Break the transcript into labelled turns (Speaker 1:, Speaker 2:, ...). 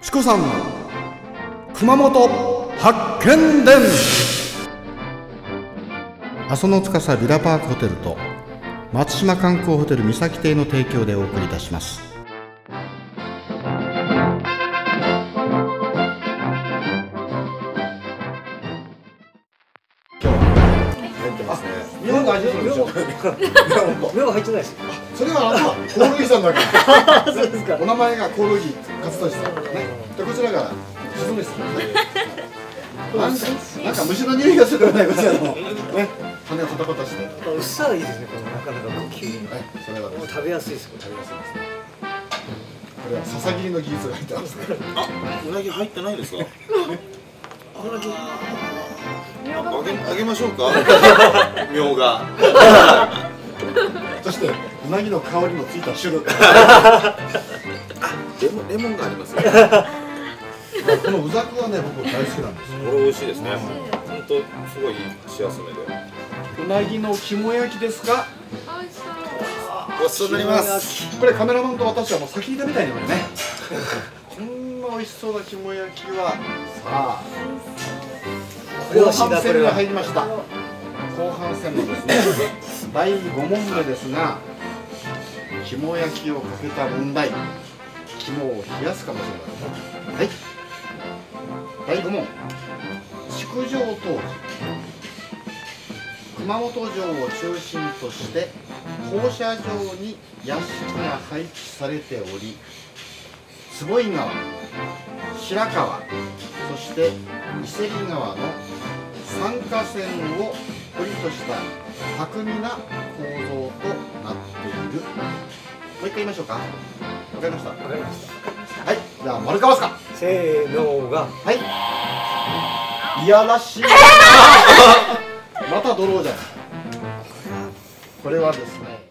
Speaker 1: チコさん熊本発見伝。阿蘇の司ビラパークホテルと松島観光ホテル三崎邸の提供でお送りいたします。ってますね。日本が味するでしょ
Speaker 2: 目が入ってないです。
Speaker 1: それはあのコオロギさんだけ。
Speaker 2: そうですか。
Speaker 1: お名前がコオロギ勝利さんね。でこちらが鈴ですね。なんかなんか虫の匂いがするよねこちらのね羽をパタパタしてね
Speaker 2: うっさらいいですね。このなかなか。急に。
Speaker 1: それはです
Speaker 2: もう食べやすいです。こ
Speaker 1: 食べやすいです。ねこれは笹切りの技術が入ってますね。
Speaker 3: うなぎ入ってないですか？あげあげましょうか？みょうが。
Speaker 1: そしてうなぎの香りのついた汁。こ
Speaker 3: レモンレモンがありますよ。
Speaker 1: のうざくはね僕大好きなんですよ。
Speaker 3: これ美味しいですね。本当すごい箸休めで。
Speaker 1: うなぎの肝焼きですか？
Speaker 3: ごちそうになります。
Speaker 1: これカメラマンと私はもう先に食べたいねこれね。こんな美味しそうな肝焼きは。さあ後半戦に入りました。後半戦のですね第5問目ですが肝焼きをかけた問題肝を冷やすかもしれません。はい。第5問。築城当時熊本城を中心として放射状に屋敷が配置されており坪井川白川そして伊勢木川の三河川を堀とした巧みな構造となっている。もう一回言いましょうか。わかりました？
Speaker 2: わかりました。
Speaker 1: はい。じゃあ丸かわすか。
Speaker 2: せーのが。
Speaker 1: はい。いやらしい。またドローじゃないこれはですね